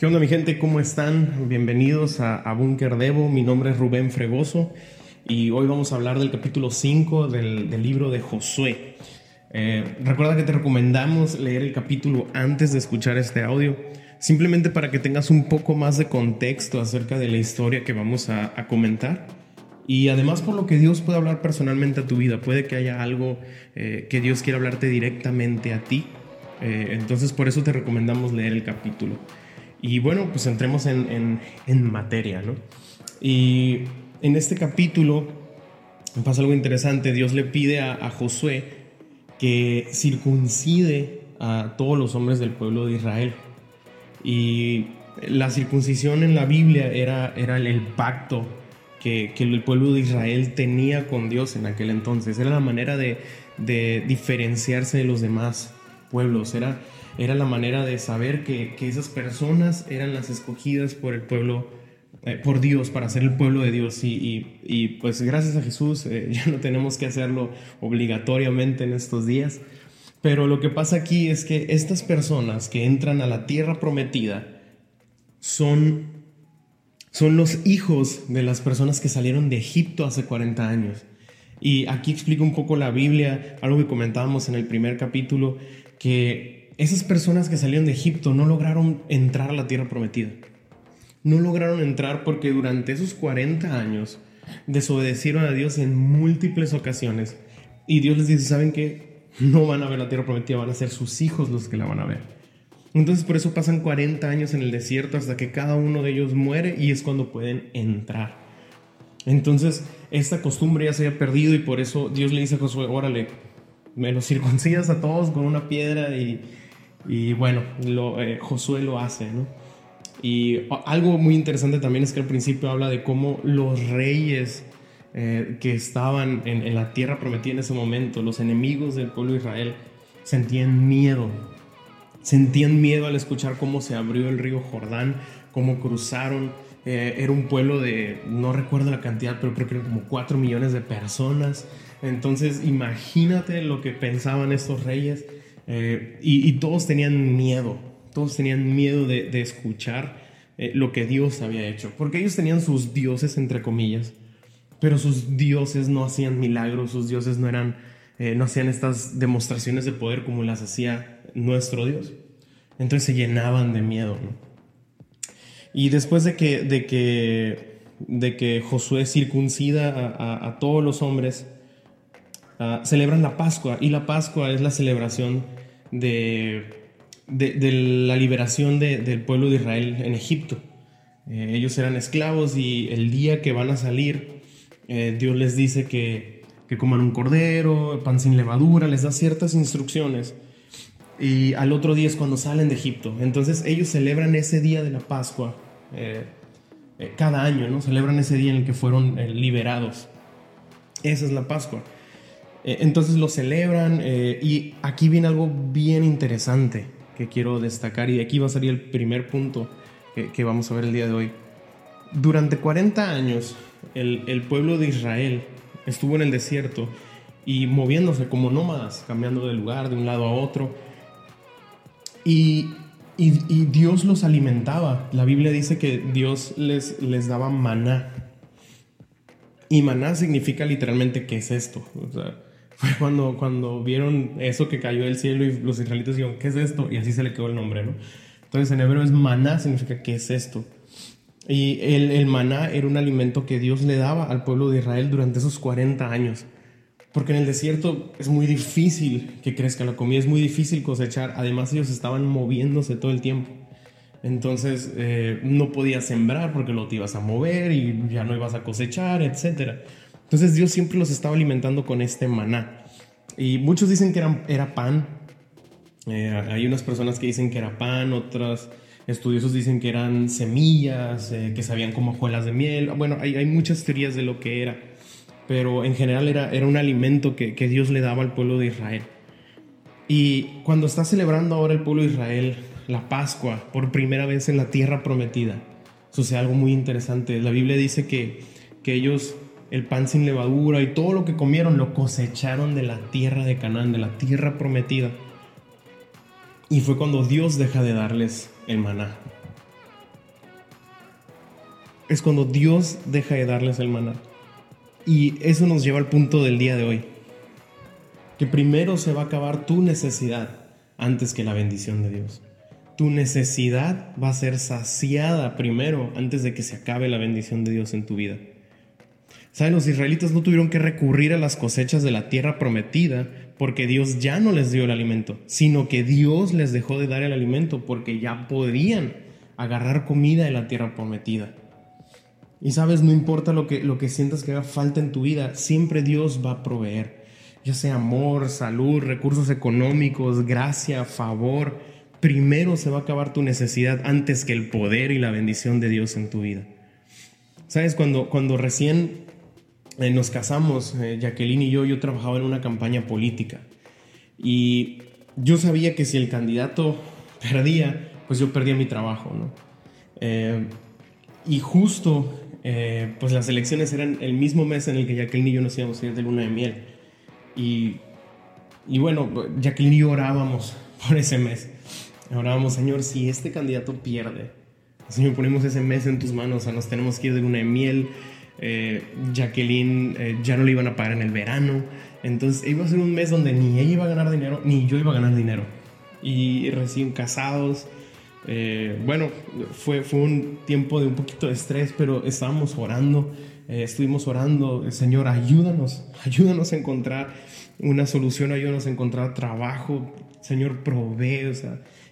¿Qué onda mi gente? ¿Cómo están? Bienvenidos a, a Bunker Devo. Mi nombre es Rubén Fregoso y hoy vamos a hablar del capítulo 5 del, del libro de Josué. Eh, recuerda que te recomendamos leer el capítulo antes de escuchar este audio, simplemente para que tengas un poco más de contexto acerca de la historia que vamos a, a comentar. Y además por lo que Dios puede hablar personalmente a tu vida, puede que haya algo eh, que Dios quiera hablarte directamente a ti. Eh, entonces por eso te recomendamos leer el capítulo. Y bueno, pues entremos en, en, materia, ¿no? Y en este capítulo pasa algo interesante. Dios le pide a, a, Josué que circuncide a todos los hombres del pueblo de Israel. Y la circuncisión en la Biblia era, era el pacto que, que, el pueblo de Israel tenía con Dios en aquel entonces. Era la manera de, de diferenciarse de los demás pueblos. Era era la manera de saber que, que esas personas eran las escogidas por el pueblo, eh, por Dios, para ser el pueblo de Dios. Y, y, pues gracias a Jesús eh, ya no tenemos que hacerlo obligatoriamente en estos días. Pero lo que pasa aquí es que estas personas que entran a la tierra prometida son, son los hijos de las personas que salieron de Egipto hace 40 años. Y aquí explico un poco la Biblia, algo que comentábamos en el primer capítulo, que esas personas que salieron de Egipto no lograron entrar a la tierra prometida. No lograron entrar porque durante esos 40 años desobedecieron a Dios en múltiples ocasiones. Y Dios les dice, ¿saben qué? No van a ver la tierra prometida, van a ser sus hijos los que la van a ver. Entonces por eso pasan 40 años en el desierto hasta que cada uno de ellos muere y es cuando pueden entrar. Entonces esta costumbre ya se había perdido y por eso Dios le dice a Josué, órale, me los circuncidas a todos con una piedra y, y bueno, eh, Josué lo hace, ¿no? Y algo muy interesante también es que al principio habla de cómo los reyes eh, que estaban en, en, la tierra prometida en ese momento, los enemigos del pueblo de Israel, sentían miedo. Sentían miedo al escuchar cómo se abrió el río Jordán, cómo cruzaron. Eh, era un pueblo de, no recuerdo la cantidad, pero creo que eran como 4 millones de personas. Entonces imagínate lo que pensaban estos reyes eh, y, todos tenían miedo, todos tenían miedo de, escuchar eh, lo que Dios había hecho, porque ellos tenían sus dioses, entre comillas, pero sus dioses no hacían milagros, sus dioses no eran, eh, no hacían estas demostraciones de poder como las hacía nuestro Dios. Entonces se llenaban de miedo. ¿no? Y después de que, de que, de que Josué circuncida a todos los hombres, uh, celebran la Pascua, y la Pascua es la celebración de, de, la liberación de, del pueblo de Israel en Egipto. Eh, ellos eran esclavos y el día que van a salir, eh, Dios les dice que, que coman un cordero, pan sin levadura, les da ciertas instrucciones. Y al otro día es cuando salen de Egipto. Entonces ellos celebran ese día de la Pascua eh, cada año, ¿no? Celebran ese día en el que fueron liberados. Esa es la Pascua. Eh, entonces lo celebran eh, y aquí viene algo bien interesante que quiero destacar y aquí va a salir el primer punto que, vamos a ver el día de hoy. Durante 40 años el, el, pueblo de Israel estuvo en el desierto y moviéndose como nómadas, cambiando de lugar de un lado a otro. Y, y, Dios los alimentaba. La Biblia dice que Dios les, les daba maná. Y maná significa literalmente qué es esto. Fue cuando, cuando vieron eso que cayó del cielo y los israelitas dijeron, ¿qué es esto? Y así se le quedó el nombre, ¿no? Entonces en hebreo es maná, significa ¿qué es esto? Y el, el maná era un alimento que Dios le daba al pueblo de Israel durante esos 40 años. Porque en el desierto es muy difícil que crezca la comida, es muy difícil cosechar. Además ellos estaban moviéndose todo el tiempo. Entonces eh, no podías sembrar porque lo te ibas a mover y ya no ibas a cosechar, etcétera. Entonces Dios siempre los estaba alimentando con este maná. Y muchos dicen que era, pan. Eh, hay unas personas que dicen que era pan, otros estudiosos dicen que eran semillas, eh, que sabían como hojuelas de miel. Bueno, hay, hay, muchas teorías de lo que era. Pero en general era, era un alimento que, que Dios le daba al pueblo de Israel. Y cuando está celebrando ahora el pueblo de Israel la Pascua por primera vez en la tierra prometida, sucede algo muy interesante. La Biblia dice que, que ellos el pan sin levadura y todo lo que comieron lo cosecharon de la tierra de Canaán, de la tierra prometida. Y fue cuando Dios deja de darles el maná. es cuando Dios deja de darles el maná. Y eso nos lleva al punto del día de hoy. Que primero se va a acabar tu necesidad antes que la bendición de Dios. Tu necesidad va a ser saciada primero antes de que se acabe la bendición de Dios en tu vida. ¿Saben? Los israelitas no tuvieron que recurrir a las cosechas de la tierra prometida porque Dios ya no les dio el alimento, sino que Dios les dejó de dar el alimento porque ya podían agarrar comida de la tierra prometida. Y sabes, no importa lo que, lo que sientas que haga falta en tu vida, siempre Dios va a proveer. Ya sea amor, salud, recursos económicos, gracia, favor. Primero se va a acabar tu necesidad antes que el poder y la bendición de Dios en tu vida. Sabes, cuando, cuando recién eh, nos casamos, eh, Jacqueline y yo, yo trabajaba en una campaña política. Y yo sabía que si el candidato perdía, pues yo perdía mi trabajo, ¿no? Eh, y justo, pues las elecciones eran el mismo mes en el que Jacqueline y yo nos íbamos a ir de luna de miel. Y, y bueno, Jacqueline y yo orábamos por ese mes. Orábamos, Señor, si este candidato pierde, Señor, ponemos ese mes en tus manos, o sea, nos tenemos que ir de luna de miel, eh, Jacqueline eh, ya no le iban a pagar en el verano. Entonces iba a ser un mes donde ni ella iba a ganar dinero, ni yo iba a ganar dinero. Y recién casados. Eh, bueno, fue, fue un tiempo de un poquito de estrés, pero estábamos orando, estuvimos orando, Señor, ayúdanos, ayúdanos a encontrar una solución, ayúdanos a encontrar trabajo, Señor, provee,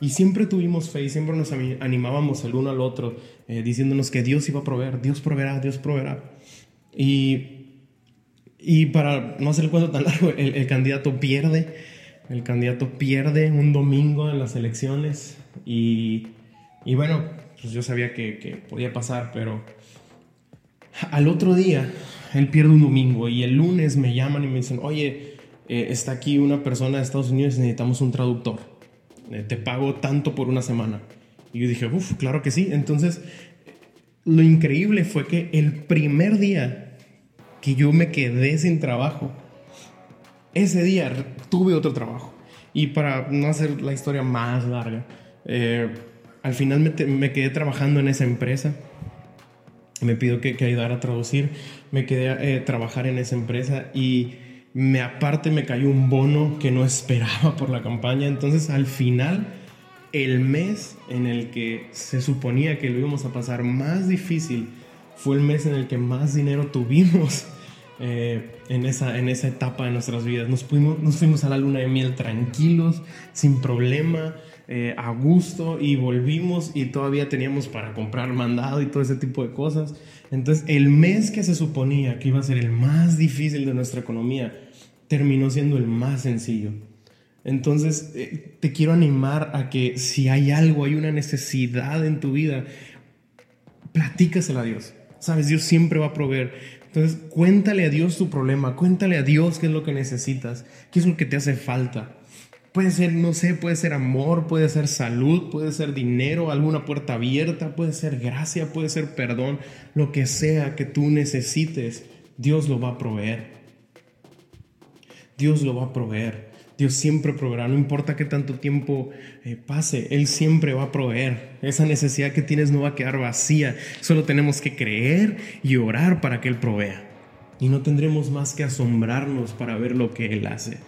y siempre tuvimos fe y siempre nos animábamos el uno al otro, diciéndonos que Dios iba a proveer, Dios proveerá, Dios proveerá. Y, y para no hacer el cuento tan largo, el, candidato pierde, el candidato pierde un domingo en las elecciones y, y bueno, pues yo sabía que, que, podía pasar, pero al otro día él pierde un domingo y el lunes me llaman y me dicen, oye, eh, está aquí una persona de Estados Unidos y necesitamos un traductor, eh, te pago tanto por una semana. Y yo dije, uff, claro que sí. Entonces lo increíble fue que el primer día que yo me quedé sin trabajo, ese día tuve otro trabajo. Y para no hacer la historia más larga, eh, al final me, quedé trabajando en esa empresa. Me pidió que, que ayudara a traducir. Me quedé a eh, trabajar en esa empresa y me aparte me cayó un bono que no esperaba por la campaña. Entonces al final el mes en el que se suponía que lo íbamos a pasar más difícil fue el mes en el que más dinero tuvimos eh, en, esa, en esa etapa de nuestras vidas. Nos, nos fuimos a la luna de miel tranquilos, sin problema, eh, a gusto y volvimos y todavía teníamos para comprar mandado y todo ese tipo de cosas. Entonces el mes que se suponía que iba a ser el más difícil de nuestra economía terminó siendo el más sencillo. Entonces, eh, te quiero animar a que si hay algo, hay una necesidad en tu vida, platícasela a Dios. Sabes, Dios siempre va a proveer. Entonces, cuéntale a Dios tu problema, cuéntale a Dios qué es lo que necesitas, qué es lo que te hace falta. Puede ser, no sé, puede ser amor, puede ser salud, puede ser dinero, alguna puerta abierta, puede ser gracia, puede ser perdón, lo que sea que tú necesites, Dios lo va a proveer. Dios lo va a proveer. Dios siempre proveerá, no importa qué tanto tiempo eh, pase, Él siempre va a proveer. Esa necesidad que tienes no va a quedar vacía, solo tenemos que creer y orar para que Él provea. Y no tendremos más que asombrarnos para ver lo que Él hace.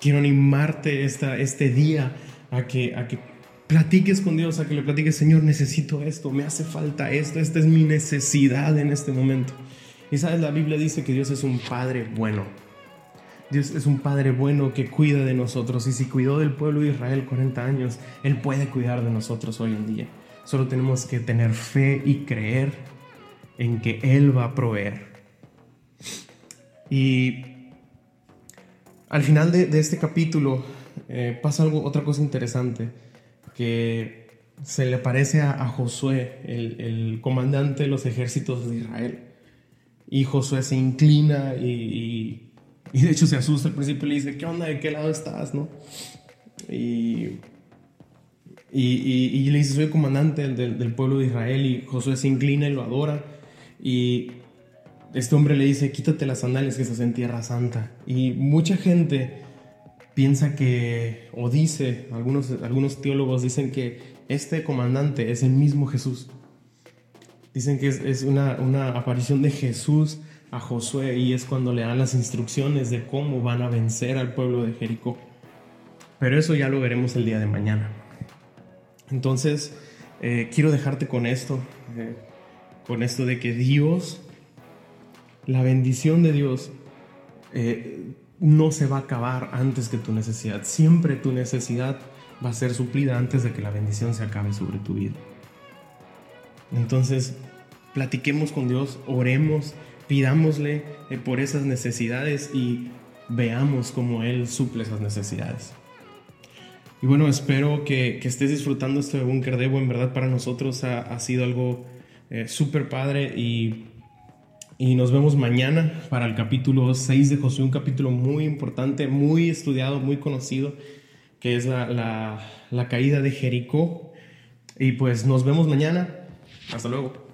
Quiero animarte esta, este día a que, a que platiques con Dios, a que le platiques, Señor, necesito esto, me hace falta esto, esta es mi necesidad en este momento. Y sabes, la Biblia dice que Dios es un Padre bueno Dios es un Padre bueno que cuida de nosotros y si cuidó del pueblo de Israel 40 años, Él puede cuidar de nosotros hoy en día. Solo tenemos que tener fe y creer en que Él va a proveer. Y al final de, este capítulo eh, pasa algo, otra cosa interesante, que se le parece a, Josué, el, el, comandante de los ejércitos de Israel. Y Josué se inclina y de hecho se asusta al principio y le dice, ¿qué onda? ¿De qué lado estás? ¿No? Y, y, le dice, soy el comandante del, del, pueblo de Israel y Josué se inclina y lo adora. Y este hombre le dice, quítate las sandalias que estás en tierra santa. Y mucha gente piensa que, o dice, algunos, algunos teólogos dicen que este comandante es el mismo Jesús. Dicen que es, una, una aparición de Jesús a Josué y es cuando le dan las instrucciones de cómo van a vencer al pueblo de Jericó. Pero eso ya lo veremos el día de mañana. Entonces, eh, quiero dejarte con esto, eh, con esto de que Dios, la bendición de Dios, eh, no se va a acabar antes que tu necesidad. Siempre tu necesidad va a ser suplida antes de que la bendición se acabe sobre tu vida. Entonces, platiquemos con Dios, oremos, pidámosle por esas necesidades y veamos cómo Él suple esas necesidades. Y bueno, espero que, estés disfrutando este Bunker Debo. En verdad, para nosotros ha, sido algo eh, súper padre. Y, nos vemos mañana para el capítulo 6 de Josué, un capítulo muy importante, muy estudiado, muy conocido, que es la caída de Jericó. Y pues nos vemos mañana. Hasta luego.